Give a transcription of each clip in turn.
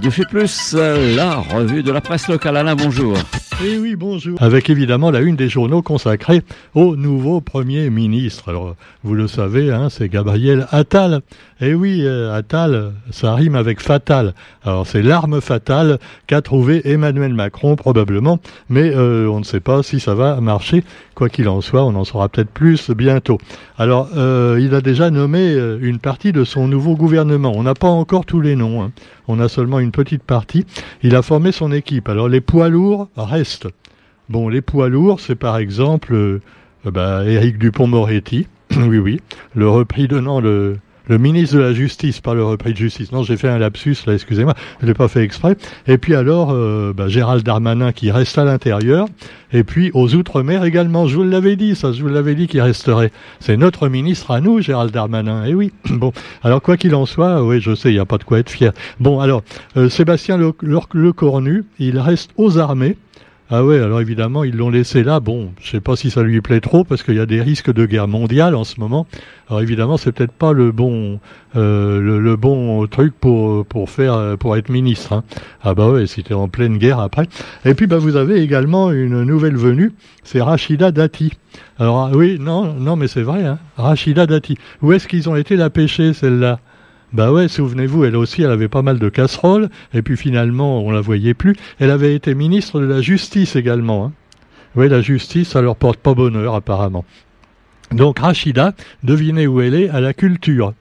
Radio Fait Plus, la revue de la presse locale. Alain, bonjour. Eh oui, bonjour. Avec évidemment la une des journaux consacrée au nouveau Premier ministre. Alors, vous le savez, hein, c'est Gabriel Attal. Eh oui, euh, Attal, ça rime avec fatal. Alors, c'est l'arme fatale qu'a trouvé Emmanuel Macron, probablement, mais euh, on ne sait pas si ça va marcher. Quoi qu'il en soit, on en saura peut-être plus bientôt. Alors, euh, il a déjà nommé une partie de son nouveau gouvernement. On n'a pas encore tous les noms. Hein. On a seulement une petite partie. Il a formé son équipe. Alors, les poids lourds restent. Bon, les poids lourds, c'est par exemple euh, bah, Éric Dupont-Moretti, oui, oui, le repris donnant le, le ministre de la Justice, pas le repris de justice. Non, j'ai fait un lapsus, là, excusez-moi, je l'ai pas fait exprès. Et puis alors, euh, bah, Gérald Darmanin qui reste à l'intérieur. Et puis aux Outre-mer également, je vous l'avais dit, ça, je vous l'avais dit qu'il resterait. C'est notre ministre à nous, Gérald Darmanin. Et eh oui, bon, alors quoi qu'il en soit, oui, je sais, il n'y a pas de quoi être fier. Bon, alors, euh, Sébastien le, le il reste aux armées. Ah ouais, alors évidemment, ils l'ont laissé là. Bon, je sais pas si ça lui plaît trop parce qu'il y a des risques de guerre mondiale en ce moment. Alors évidemment, c'est peut-être pas le bon euh, le, bon truc pour pour faire pour être ministre. Hein. Ah bah ouais, c'était en pleine guerre après. Et puis bah vous avez également une nouvelle venue, c'est Rachida Dati. Alors ah oui, non, non, mais c'est vrai, hein, Rachida Dati. Où est-ce qu'ils ont été la pêcher celle-là? Bah ouais, souvenez-vous, elle aussi, elle avait pas mal de casseroles, et puis finalement, on la voyait plus. Elle avait été ministre de la Justice également. Hein. Oui, la justice, ça leur porte pas bonheur, apparemment. Donc Rachida, devinez où elle est À la culture.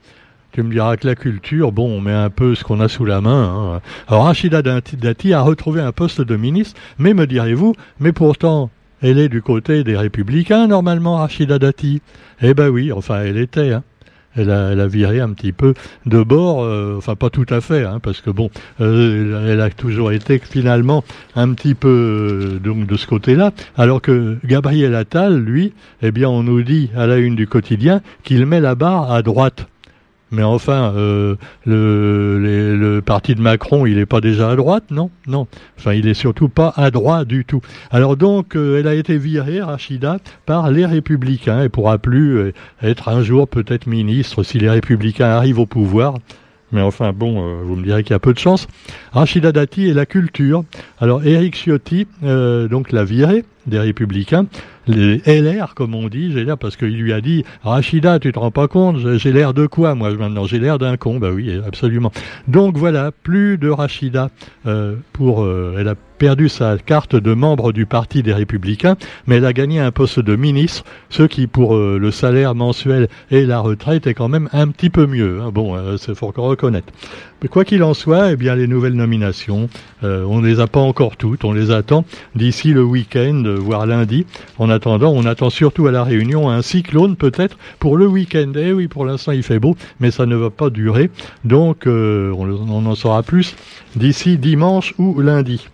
Tu me diras que la culture, bon, on met un peu ce qu'on a sous la main. Hein. Alors Rachida Dati a retrouvé un poste de ministre, mais me direz-vous, mais pourtant, elle est du côté des républicains, normalement, Rachida Dati. Eh ben oui, enfin, elle était. Hein elle a, viré un petit peu de bord, euh, enfin pas tout à fait, hein, parce que bon, euh, elle a toujours été finalement un petit peu euh, donc de ce côté-là, alors que Gabriel Attal, lui, eh bien on nous dit à la une du quotidien qu'il met la barre à droite. Mais enfin, euh, le, parti de Macron, il n'est pas déjà à droite, non? Non. Enfin, il est surtout pas à droite du tout. Alors donc, euh, elle a été virée, Rachida, par les Républicains et pourra plus euh, être un jour peut-être ministre si les Républicains arrivent au pouvoir. Mais enfin, bon, vous me direz qu'il y a peu de chance. Rachida Dati et la culture. Alors, Éric Ciotti, donc, l'a virée des Républicains les LR, comme on dit, j'ai l'air parce qu'il lui a dit Rachida, tu te rends pas compte, j'ai l'air de quoi moi maintenant? J'ai l'air d'un con, bah oui, absolument. Donc voilà, plus de Rachida euh, pour, euh, elle perdu sa carte de membre du Parti des Républicains, mais elle a gagné un poste de ministre, ce qui, pour euh, le salaire mensuel et la retraite, est quand même un petit peu mieux. Hein. Bon, euh, c'est faut reconnaître. Mais quoi qu'il en soit, eh bien, les nouvelles nominations, euh, on ne les a pas encore toutes, on les attend d'ici le week-end, voire lundi. En attendant, on attend surtout à la Réunion un cyclone peut-être pour le week-end. Eh oui, pour l'instant il fait beau, mais ça ne va pas durer. Donc, on en saura plus d'ici dimanche ou lundi.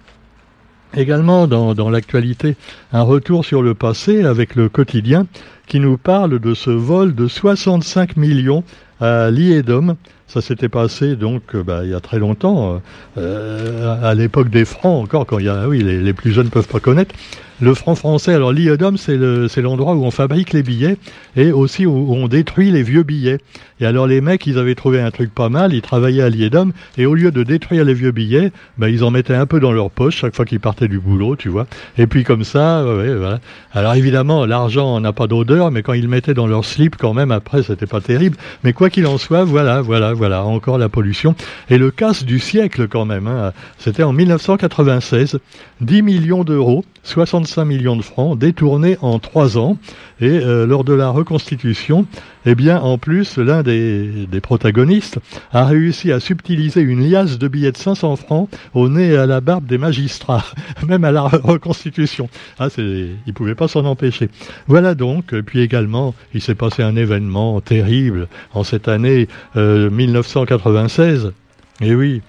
Également dans, l'actualité, un retour sur le passé avec le quotidien qui nous parle de ce vol de 65 millions à Liedom. Ça s'était passé donc euh, bah, il y a très longtemps, euh, à l'époque des francs encore, quand il y a, oui, les, plus jeunes peuvent pas connaître. Le franc français, alors l'iodome, c'est l'endroit où on fabrique les billets et aussi où, on détruit les vieux billets. Et alors les mecs, ils avaient trouvé un truc pas mal, ils travaillaient à l'iodome et au lieu de détruire les vieux billets, ben, ils en mettaient un peu dans leur poche chaque fois qu'ils partaient du boulot, tu vois. Et puis comme ça, ouais, voilà. Alors évidemment, l'argent n'a pas d'odeur, mais quand ils le mettaient dans leur slip, quand même, après, c'était pas terrible. Mais quoi qu'il en soit, voilà, voilà, voilà, encore la pollution. Et le casse du siècle quand même, hein. c'était en 1996, 10 millions d'euros, 60 25 millions de francs détournés en trois ans. Et euh, lors de la reconstitution, eh bien, en plus, l'un des, protagonistes a réussi à subtiliser une liasse de billets de 500 francs au nez et à la barbe des magistrats, même à la reconstitution. Ah, il pouvait pas s'en empêcher. Voilà donc. Puis également, il s'est passé un événement terrible en cette année 1996. Euh, et eh oui,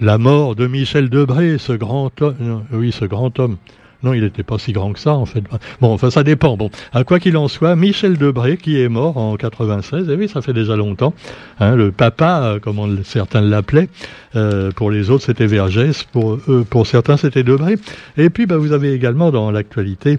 la mort de Michel Debré, ce grand homme, oui, ce grand homme, non, il n'était pas si grand que ça, en fait. Bon, enfin, ça dépend. Bon, à quoi qu'il en soit, Michel Debré, qui est mort en 96, et eh oui, ça fait déjà longtemps, hein, le papa, euh, comme certains l'appelaient, euh, pour les autres, c'était Vergès, pour certains, c'était Debré. Et puis, bah, vous avez également dans l'actualité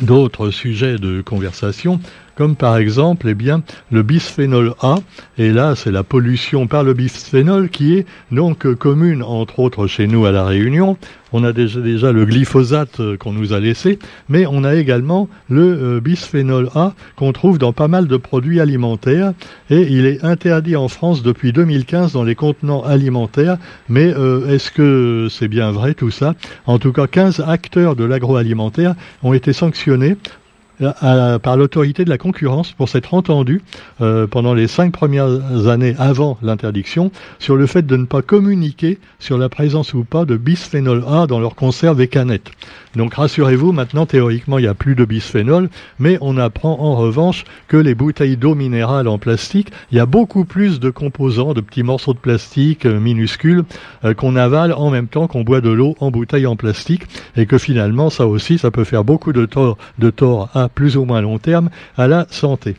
d'autres sujets de conversation. Comme par exemple eh bien, le bisphénol A. Et là, c'est la pollution par le bisphénol qui est donc commune, entre autres, chez nous à La Réunion. On a déjà, le glyphosate euh, qu'on nous a laissé, mais on a également le euh, bisphénol A qu'on trouve dans pas mal de produits alimentaires et il est interdit en France depuis 2015 dans les contenants alimentaires. Mais euh, est-ce que c'est bien vrai tout ça? En tout cas, 15 acteurs de l'agroalimentaire ont été sanctionnés par l'autorité de la concurrence pour s'être entendu euh, pendant les cinq premières années avant l'interdiction sur le fait de ne pas communiquer sur la présence ou pas de bisphénol A dans leurs conserves et canettes. Donc rassurez-vous, maintenant théoriquement il n'y a plus de bisphénol, mais on apprend en revanche que les bouteilles d'eau minérale en plastique, il y a beaucoup plus de composants, de petits morceaux de plastique euh, minuscules euh, qu'on avale en même temps qu'on boit de l'eau en bouteille en plastique, et que finalement ça aussi, ça peut faire beaucoup de tort, de tort à plus ou moins long terme à la santé.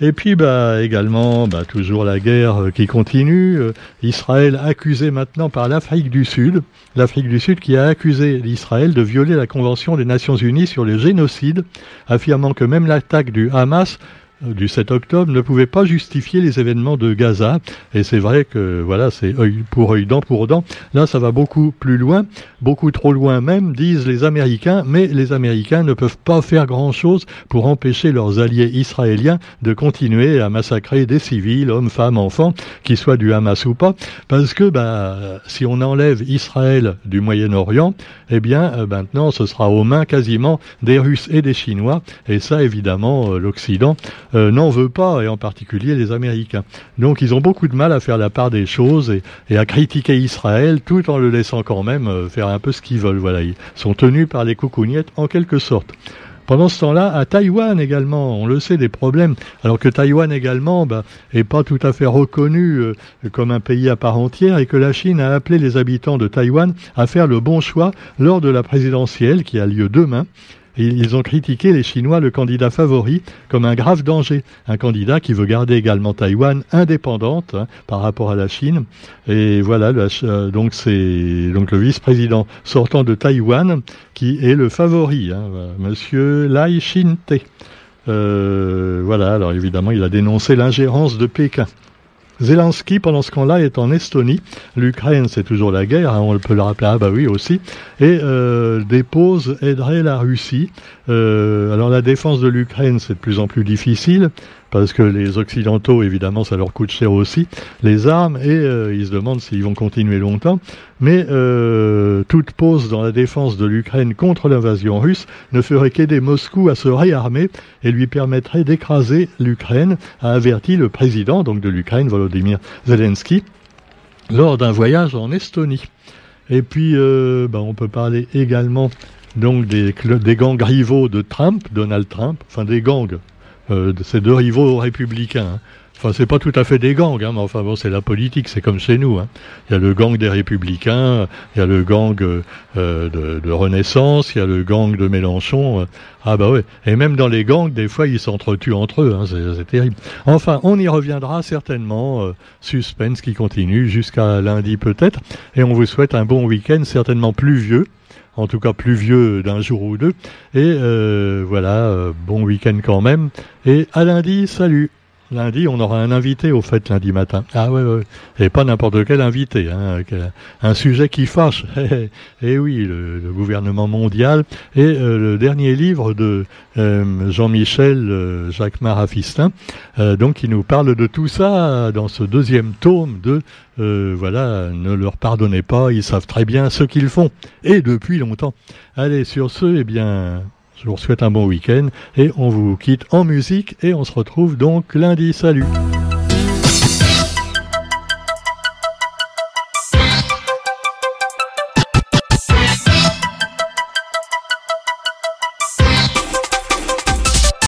Et puis bah, également, bah, toujours la guerre euh, qui continue. Euh, Israël accusé maintenant par l'Afrique du Sud, l'Afrique du Sud qui a accusé l'Israël de violer la Convention des Nations Unies sur le génocide, affirmant que même l'attaque du Hamas du 7 octobre ne pouvait pas justifier les événements de Gaza. Et c'est vrai que voilà, c'est œil pour œil, dent pour dent. Là, ça va beaucoup plus loin, beaucoup trop loin même, disent les Américains, mais les Américains ne peuvent pas faire grand-chose pour empêcher leurs alliés israéliens de continuer à massacrer des civils, hommes, femmes, enfants, qu'ils soient du Hamas ou pas, parce que bah, si on enlève Israël du Moyen-Orient, eh bien euh, maintenant ce sera aux mains quasiment des Russes et des Chinois, et ça évidemment euh, l'Occident euh, n'en veut pas, et en particulier les Américains. Donc ils ont beaucoup de mal à faire la part des choses et, à critiquer Israël tout en le laissant quand même euh, faire un peu ce qu'ils veulent. Voilà, ils sont tenus par les coucougnettes en quelque sorte. Pendant ce temps-là, à Taïwan également, on le sait, des problèmes, alors que Taïwan également bah, est pas tout à fait reconnu euh, comme un pays à part entière et que la Chine a appelé les habitants de Taïwan à faire le bon choix lors de la présidentielle qui a lieu demain ils ont critiqué les Chinois, le candidat favori, comme un grave danger. Un candidat qui veut garder également Taïwan indépendante hein, par rapport à la Chine. Et voilà, euh, donc c'est le vice-président sortant de Taïwan qui est le favori, hein, Monsieur Lai Ching-te. Euh, voilà, alors évidemment, il a dénoncé l'ingérence de Pékin. Zelensky, pendant ce temps-là, est en Estonie. L'Ukraine, c'est toujours la guerre, hein, on peut le rappeler, ah bah oui aussi. Et euh, dépose aiderait la Russie. Euh, alors la défense de l'Ukraine, c'est de plus en plus difficile parce que les Occidentaux, évidemment, ça leur coûte cher aussi, les armes, et euh, ils se demandent s'ils vont continuer longtemps. Mais euh, toute pause dans la défense de l'Ukraine contre l'invasion russe ne ferait qu'aider Moscou à se réarmer et lui permettrait d'écraser l'Ukraine, a averti le président donc de l'Ukraine, Volodymyr Zelensky, lors d'un voyage en Estonie. Et puis, euh, bah, on peut parler également donc des, gangs rivaux de Trump, Donald Trump, enfin des gangs de ces deux rivaux républicains. Enfin, c'est pas tout à fait des gangs, hein, mais enfin bon, c'est la politique, c'est comme chez nous. Hein. Il y a le gang des Républicains, il y a le gang euh, de, de, Renaissance, il y a le gang de Mélenchon. Euh. ah bah ouais. Et même dans les gangs, des fois, ils s'entretuent entre eux. Hein, c'est terrible. Enfin, on y reviendra certainement. suspense qui continue jusqu'à lundi peut-être. Et on vous souhaite un bon week-end, certainement pluvieux en tout cas pluvieux d'un jour ou deux. Et euh, voilà, euh, bon week-end quand même. Et à lundi, salut Lundi, on aura un invité au fait lundi matin. Ah ouais, ouais. et pas n'importe quel invité, hein, un sujet qui fâche. et eh oui, le, gouvernement mondial et euh, le dernier livre de euh, Jean-Michel euh, Jacques Marafistin, donc qui nous parle de tout ça dans ce deuxième tome de voilà, ne leur pardonnez pas, ils savent très bien ce qu'ils font et depuis longtemps. Allez, sur ce, eh bien, je vous souhaite un bon week-end et on vous quitte en musique et on se retrouve donc lundi. Salut